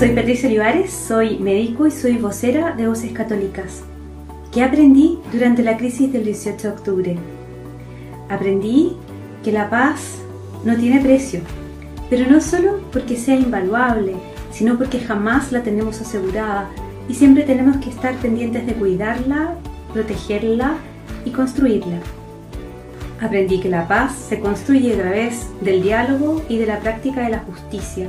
Soy Patricia Olivares, soy médico y soy vocera de Voces Católicas. ¿Qué aprendí durante la crisis del 18 de octubre? Aprendí que la paz no tiene precio, pero no solo porque sea invaluable, sino porque jamás la tenemos asegurada y siempre tenemos que estar pendientes de cuidarla, protegerla y construirla. Aprendí que la paz se construye a través del diálogo y de la práctica de la justicia,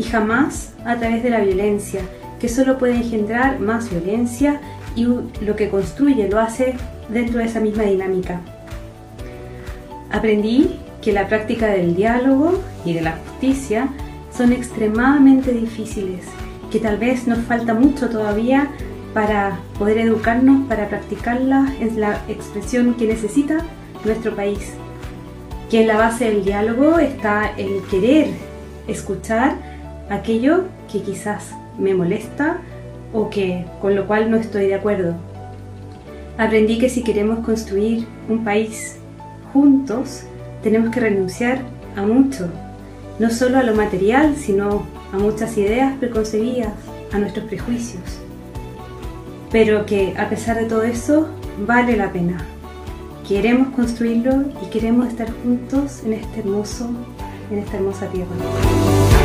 y jamás a través de la violencia, que solo puede engendrar más violencia y lo que construye lo hace dentro de esa misma dinámica. Aprendí que la práctica del diálogo y de la justicia son extremadamente difíciles, que tal vez nos falta mucho todavía para poder educarnos, para practicarla en la expresión que necesita nuestro país. Que en la base del diálogo está el querer escuchar aquello que quizás me molesta o que con lo cual no estoy de acuerdo. Aprendí que si queremos construir un país juntos, tenemos que renunciar a mucho, no solo a lo material, sino a muchas ideas preconcebidas, a nuestros prejuicios. Pero que a pesar de todo eso, vale la pena. Queremos construirlo y queremos estar juntos en este hermoso, en esta hermosa tierra.